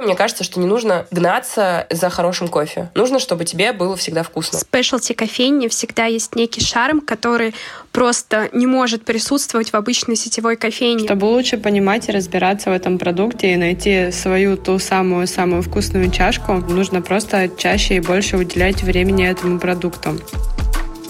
Мне кажется, что не нужно гнаться за хорошим кофе. Нужно, чтобы тебе было всегда вкусно. В спешлти кофейне всегда есть некий шарм, который просто не может присутствовать в обычной сетевой кофейне. Чтобы лучше понимать и разбираться в этом продукте и найти свою ту самую-самую вкусную чашку, нужно просто чаще и больше уделять времени этому продукту.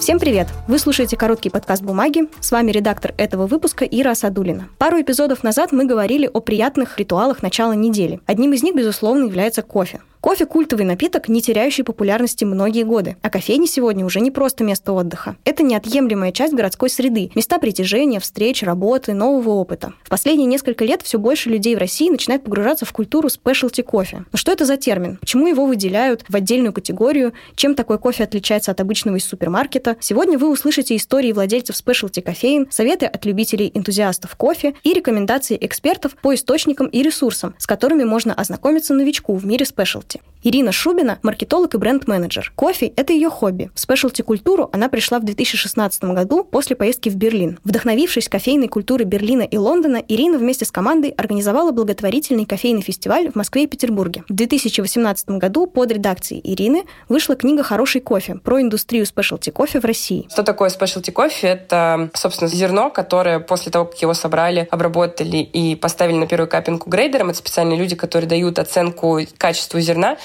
Всем привет! Вы слушаете короткий подкаст «Бумаги». С вами редактор этого выпуска Ира Асадулина. Пару эпизодов назад мы говорили о приятных ритуалах начала недели. Одним из них, безусловно, является кофе. Кофе – культовый напиток, не теряющий популярности многие годы. А кофейни сегодня уже не просто место отдыха. Это неотъемлемая часть городской среды, места притяжения, встреч, работы, нового опыта. В последние несколько лет все больше людей в России начинает погружаться в культуру спешлти кофе. Но что это за термин? Почему его выделяют в отдельную категорию? Чем такой кофе отличается от обычного из супермаркета? Сегодня вы услышите истории владельцев спешлти кофеин, советы от любителей-энтузиастов кофе и рекомендации экспертов по источникам и ресурсам, с которыми можно ознакомиться новичку в мире спешлти спешлти. Ирина Шубина – маркетолог и бренд-менеджер. Кофе – это ее хобби. В спешлти-культуру она пришла в 2016 году после поездки в Берлин. Вдохновившись кофейной культурой Берлина и Лондона, Ирина вместе с командой организовала благотворительный кофейный фестиваль в Москве и Петербурге. В 2018 году под редакцией Ирины вышла книга «Хороший кофе» про индустрию спешлти кофе в России. Что такое спешлти кофе? Это, собственно, зерно, которое после того, как его собрали, обработали и поставили на первую капинку грейдером, это специальные люди, которые дают оценку качеству зерна, зерна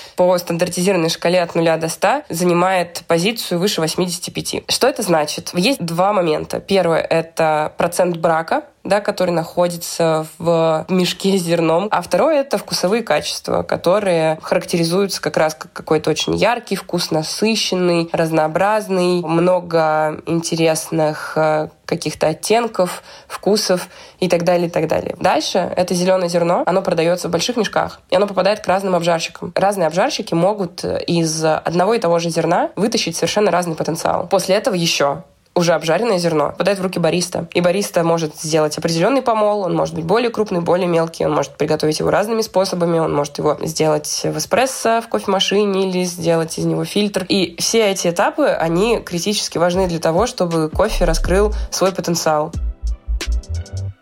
по стандартизированной шкале от 0 до 100 занимает позицию выше 85. Что это значит? Есть два момента. Первое — это процент брака, да, который находится в мешке с зерном. А второе — это вкусовые качества, которые характеризуются как раз как какой-то очень яркий вкус, насыщенный, разнообразный, много интересных э, каких-то оттенков, вкусов и так далее, и так далее. Дальше это зеленое зерно, оно продается в больших мешках, и оно попадает к разным обжарщикам. Разные обжарщики могут из одного и того же зерна вытащить совершенно разный потенциал. После этого еще уже обжаренное зерно попадает в руки бариста. И бариста может сделать определенный помол, он может быть более крупный, более мелкий, он может приготовить его разными способами, он может его сделать в эспрессо, в кофемашине или сделать из него фильтр. И все эти этапы, они критически важны для того, чтобы кофе раскрыл свой потенциал.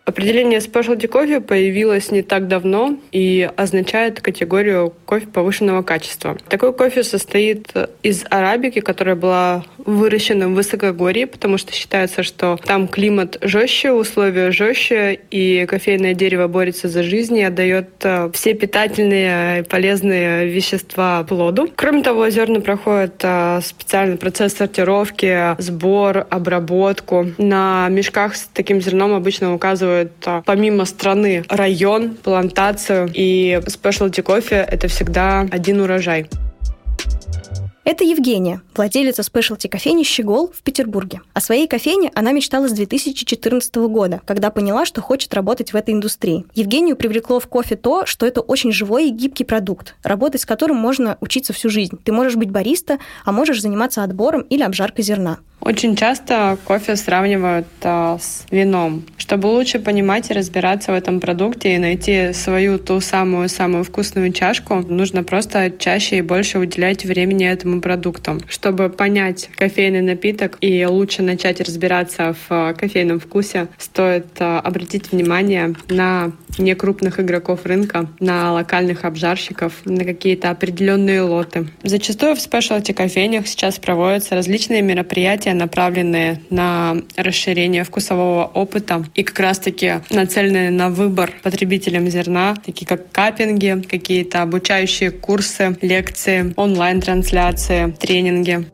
Определение specialty кофе появилось не так давно и означает категорию кофе повышенного качества. Такой кофе состоит из арабики, которая была выращена в высокогорье, потому что считается, что там климат жестче, условия жестче, и кофейное дерево борется за жизнь и отдает э, все питательные и полезные вещества плоду. Кроме того, зерна проходят э, специальный процесс сортировки, сбор, обработку. На мешках с таким зерном обычно указывают а, помимо страны район, плантацию. И спешлти кофе — это всегда один урожай. Это Евгения, владелица спешлти кофейни «Щегол» в Петербурге. О своей кофейне она мечтала с 2014 года, когда поняла, что хочет работать в этой индустрии. Евгению привлекло в кофе то, что это очень живой и гибкий продукт, работать с которым можно учиться всю жизнь. Ты можешь быть бариста, а можешь заниматься отбором или обжаркой зерна. Очень часто кофе сравнивают а, с вином. Чтобы лучше понимать и разбираться в этом продукте и найти свою ту самую-самую вкусную чашку, нужно просто чаще и больше уделять времени этому продукту. Чтобы понять кофейный напиток и лучше начать разбираться в а, кофейном вкусе, стоит а, обратить внимание на некрупных игроков рынка, на локальных обжарщиков, на какие-то определенные лоты. Зачастую в спешлти кофейнях сейчас проводятся различные мероприятия, направленные на расширение вкусового опыта и как раз-таки нацеленные на выбор потребителям зерна, такие как капинги, какие-то обучающие курсы, лекции, онлайн-трансляции, тренинги.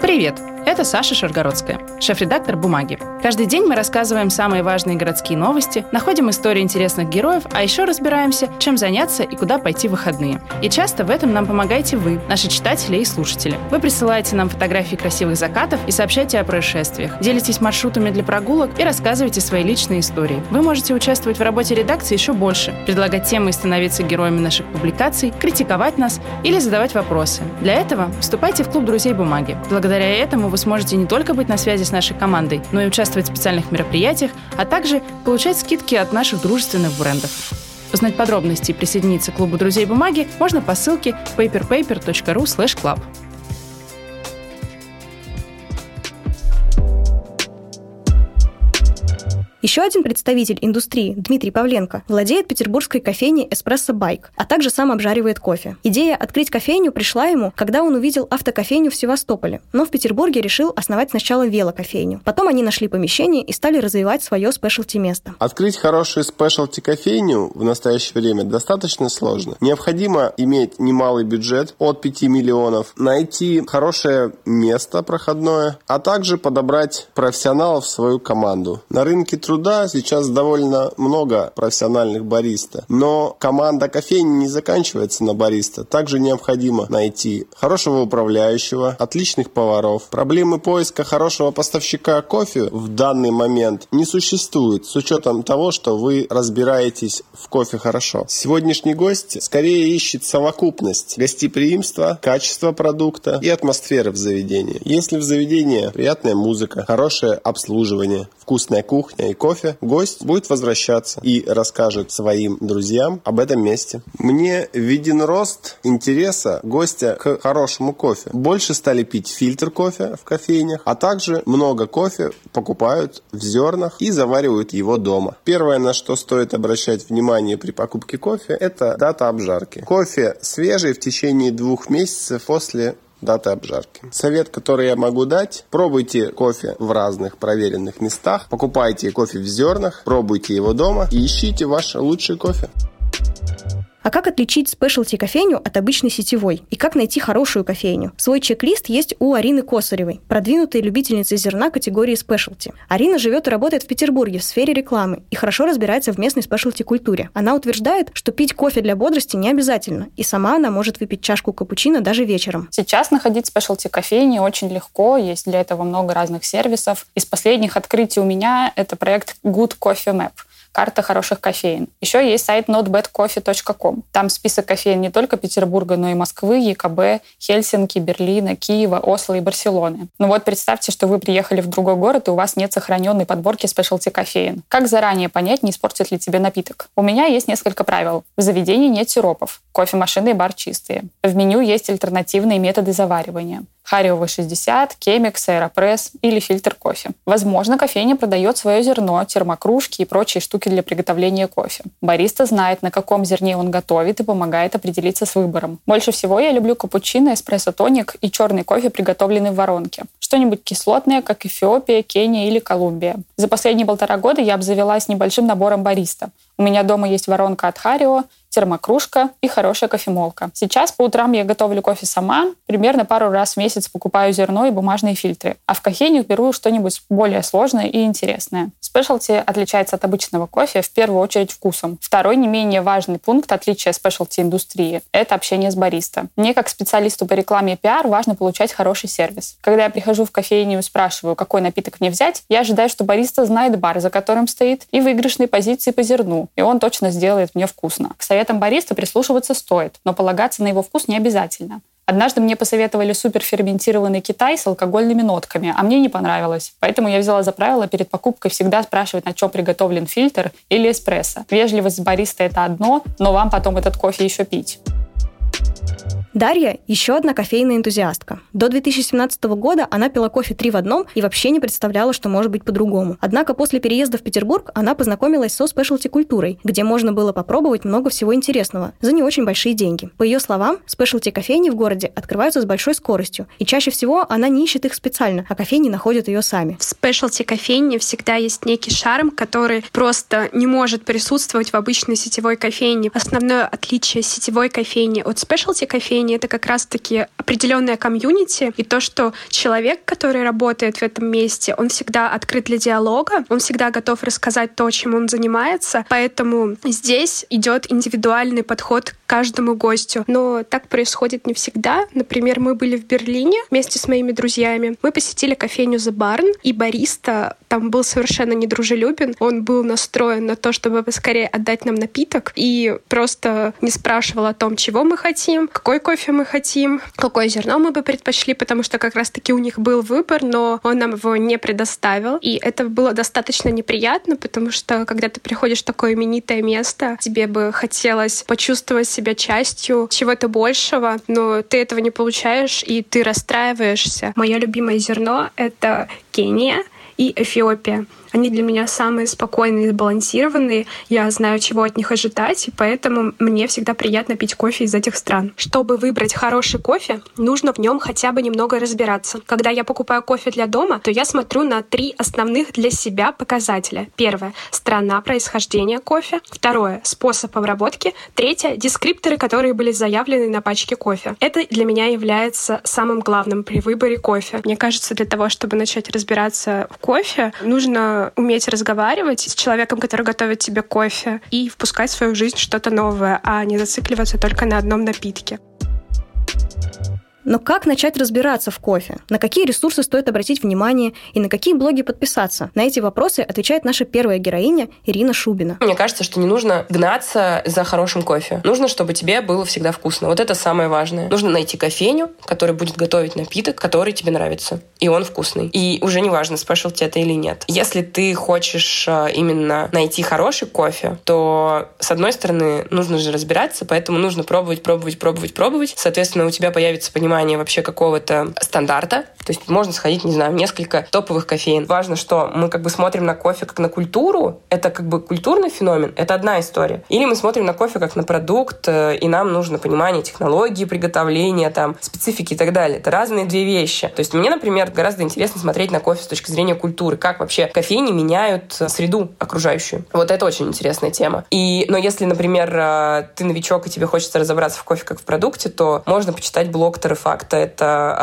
Привет! Это Саша Шаргородская, шеф-редактор «Бумаги». Каждый день мы рассказываем самые важные городские новости, находим истории интересных героев, а еще разбираемся, чем заняться и куда пойти в выходные. И часто в этом нам помогаете вы, наши читатели и слушатели. Вы присылаете нам фотографии красивых закатов и сообщаете о происшествиях, делитесь маршрутами для прогулок и рассказываете свои личные истории. Вы можете участвовать в работе редакции еще больше, предлагать темы и становиться героями наших публикаций, критиковать нас или задавать вопросы. Для этого вступайте в клуб друзей бумаги. Благодаря этому вы сможете не только быть на связи с нашей командой, но и участвовать в специальных мероприятиях, а также получать скидки от наших дружественных брендов. Узнать подробности и присоединиться к клубу друзей бумаги можно по ссылке paperpaper.ru Еще один представитель индустрии, Дмитрий Павленко, владеет петербургской кофейней «Эспрессо Байк», а также сам обжаривает кофе. Идея открыть кофейню пришла ему, когда он увидел автокофейню в Севастополе, но в Петербурге решил основать сначала велокофейню. Потом они нашли помещение и стали развивать свое спешлти-место. Открыть хорошую спешлти-кофейню в настоящее время достаточно сложно. Необходимо иметь немалый бюджет от 5 миллионов, найти хорошее место проходное, а также подобрать профессионалов в свою команду. На рынке труда сейчас довольно много профессиональных бариста, но команда кофейни не заканчивается на бариста. Также необходимо найти хорошего управляющего, отличных поваров. Проблемы поиска хорошего поставщика кофе в данный момент не существует с учетом того, что вы разбираетесь в кофе хорошо. Сегодняшний гость скорее ищет совокупность гостеприимства, качества продукта и атмосферы в заведении. Если в заведении приятная музыка, хорошее обслуживание, вкусная кухня и кофе, гость будет возвращаться и расскажет своим друзьям об этом месте. Мне виден рост интереса гостя к хорошему кофе. Больше стали пить фильтр кофе в кофейнях, а также много кофе покупают в зернах и заваривают его дома. Первое, на что стоит обращать внимание при покупке кофе, это дата обжарки. Кофе свежий в течение двух месяцев после даты обжарки. Совет, который я могу дать, пробуйте кофе в разных проверенных местах, покупайте кофе в зернах, пробуйте его дома и ищите ваш лучший кофе. А как отличить спешлти кофейню от обычной сетевой? И как найти хорошую кофейню? Свой чек-лист есть у Арины Косаревой, продвинутой любительницы зерна категории спешлти. Арина живет и работает в Петербурге в сфере рекламы и хорошо разбирается в местной спешлти культуре. Она утверждает, что пить кофе для бодрости не обязательно, и сама она может выпить чашку капучино даже вечером. Сейчас находить спешлти кофейни очень легко, есть для этого много разных сервисов. Из последних открытий у меня это проект Good Coffee Map – карта хороших кофеин. Еще есть сайт notbadcoffee.com. Там список кофеин не только Петербурга, но и Москвы, ЕКБ, Хельсинки, Берлина, Киева, Осло и Барселоны. Ну вот представьте, что вы приехали в другой город, и у вас нет сохраненной подборки спешлти кофеин. Как заранее понять, не испортит ли тебе напиток? У меня есть несколько правил. В заведении нет сиропов. Кофемашины и бар чистые. В меню есть альтернативные методы заваривания. Харио V60, Кемикс, Аэропресс или фильтр кофе. Возможно, кофейня продает свое зерно, термокружки и прочие штуки для приготовления кофе. Бариста знает, на каком зерне он готовит и помогает определиться с выбором. Больше всего я люблю капучино, эспрессо-тоник и черный кофе, приготовленный в воронке. Что-нибудь кислотное, как Эфиопия, Кения или Колумбия. За последние полтора года я обзавелась небольшим набором бариста. У меня дома есть воронка от Харио, термокружка и хорошая кофемолка. Сейчас по утрам я готовлю кофе сама, примерно пару раз в месяц покупаю зерно и бумажные фильтры, а в кофейню беру что-нибудь более сложное и интересное. Спешлти отличается от обычного кофе в первую очередь вкусом. Второй не менее важный пункт отличия спешлти индустрии – это общение с бариста. Мне как специалисту по рекламе и пиар важно получать хороший сервис. Когда я прихожу в кофейню и спрашиваю, какой напиток мне взять, я ожидаю, что бариста знает бар, за которым стоит, и выигрышные позиции по зерну, и он точно сделает мне вкусно. К советам бариста прислушиваться стоит, но полагаться на его вкус не обязательно. Однажды мне посоветовали суперферментированный Китай с алкогольными нотками, а мне не понравилось. Поэтому я взяла за правило перед покупкой всегда спрашивать, на чем приготовлен фильтр или эспрессо. Вежливость бариста — это одно, но вам потом этот кофе еще пить. Дарья – еще одна кофейная энтузиастка. До 2017 года она пила кофе три в одном и вообще не представляла, что может быть по-другому. Однако после переезда в Петербург она познакомилась со спешлти-культурой, где можно было попробовать много всего интересного за не очень большие деньги. По ее словам, спешлти-кофейни в городе открываются с большой скоростью, и чаще всего она не ищет их специально, а кофейни находят ее сами. В спешлти-кофейне всегда есть некий шарм, который просто не может присутствовать в обычной сетевой кофейне. Основное отличие сетевой кофейни от спешлти-кофейни направлении это как раз-таки определенное комьюнити, и то, что человек, который работает в этом месте, он всегда открыт для диалога, он всегда готов рассказать то, чем он занимается, поэтому здесь идет индивидуальный подход к каждому гостю. Но так происходит не всегда. Например, мы были в Берлине вместе с моими друзьями. Мы посетили кофейню The Barn, и бариста там был совершенно недружелюбен. Он был настроен на то, чтобы поскорее отдать нам напиток, и просто не спрашивал о том, чего мы хотим, какой кофе мы хотим, какое зерно мы бы предпочли, потому что как раз-таки у них был выбор, но он нам его не предоставил. И это было достаточно неприятно, потому что когда ты приходишь в такое именитое место, тебе бы хотелось почувствовать себя частью чего-то большего, но ты этого не получаешь, и ты расстраиваешься. Мое любимое зерно — это Кения и Эфиопия. Они для меня самые спокойные и сбалансированные. Я знаю, чего от них ожидать, и поэтому мне всегда приятно пить кофе из этих стран. Чтобы выбрать хороший кофе, нужно в нем хотя бы немного разбираться. Когда я покупаю кофе для дома, то я смотрю на три основных для себя показателя. Первое — страна происхождения кофе. Второе — способ обработки. Третье — дескрипторы, которые были заявлены на пачке кофе. Это для меня является самым главным при выборе кофе. Мне кажется, для того, чтобы начать разбираться в кофе, нужно уметь разговаривать с человеком, который готовит тебе кофе, и впускать в свою жизнь что-то новое, а не зацикливаться только на одном напитке. Но как начать разбираться в кофе? На какие ресурсы стоит обратить внимание и на какие блоги подписаться? На эти вопросы отвечает наша первая героиня Ирина Шубина. Мне кажется, что не нужно гнаться за хорошим кофе. Нужно, чтобы тебе было всегда вкусно. Вот это самое важное. Нужно найти кофейню, которая будет готовить напиток, который тебе нравится. И он вкусный. И уже не важно, спешлти это или нет. Если ты хочешь а, именно найти хороший кофе, то, с одной стороны, нужно же разбираться, поэтому нужно пробовать, пробовать, пробовать, пробовать. Соответственно, у тебя появится понимание, понимание вообще какого-то стандарта. То есть можно сходить, не знаю, в несколько топовых кофеин. Важно, что мы как бы смотрим на кофе как на культуру. Это как бы культурный феномен. Это одна история. Или мы смотрим на кофе как на продукт, э, и нам нужно понимание технологии приготовления, там, специфики и так далее. Это разные две вещи. То есть мне, например, гораздо интересно смотреть на кофе с точки зрения культуры. Как вообще кофейни меняют э, среду окружающую. Вот это очень интересная тема. И, но если, например, э, ты новичок, и тебе хочется разобраться в кофе как в продукте, то можно почитать блог Торреф факта. Это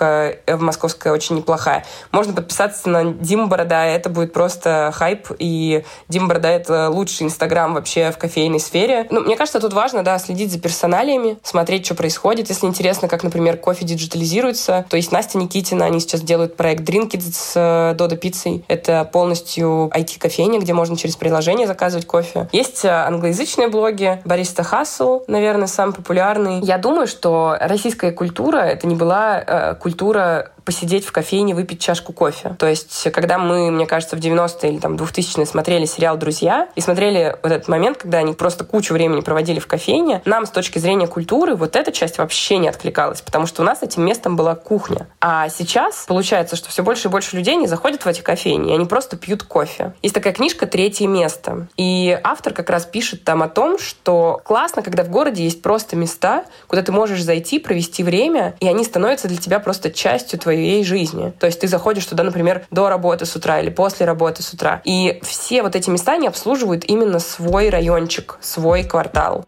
обжарка в московская очень неплохая. Можно подписаться на Диму Борода, это будет просто хайп, и Дима Борода — это лучший инстаграм вообще в кофейной сфере. Ну, мне кажется, тут важно, да, следить за персоналиями, смотреть, что происходит. Если интересно, как, например, кофе диджитализируется, то есть Настя Никитина, они сейчас делают проект Drinkit с Додо Пиццей. Это полностью IT-кофейня, где можно через приложение заказывать кофе. Есть э, англоязычные блоги, Бариста Хасл, наверное, самый популярный. Я думаю, что российская культура — это не была э, культура культура посидеть в кофейне, выпить чашку кофе. То есть, когда мы, мне кажется, в 90-е или там 2000-е смотрели сериал «Друзья» и смотрели вот этот момент, когда они просто кучу времени проводили в кофейне, нам с точки зрения культуры вот эта часть вообще не откликалась, потому что у нас этим местом была кухня. А сейчас получается, что все больше и больше людей не заходят в эти кофейни, и они просто пьют кофе. Есть такая книжка «Третье место». И автор как раз пишет там о том, что классно, когда в городе есть просто места, куда ты можешь зайти, провести время, и они становятся для тебя просто частью твоей твоей жизни. То есть ты заходишь туда, например, до работы с утра или после работы с утра. И все вот эти места, они обслуживают именно свой райончик, свой квартал.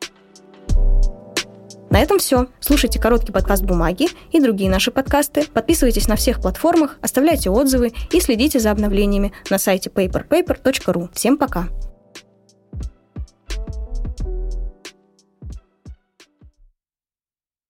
На этом все. Слушайте короткий подкаст «Бумаги» и другие наши подкасты. Подписывайтесь на всех платформах, оставляйте отзывы и следите за обновлениями на сайте paperpaper.ru. Всем пока!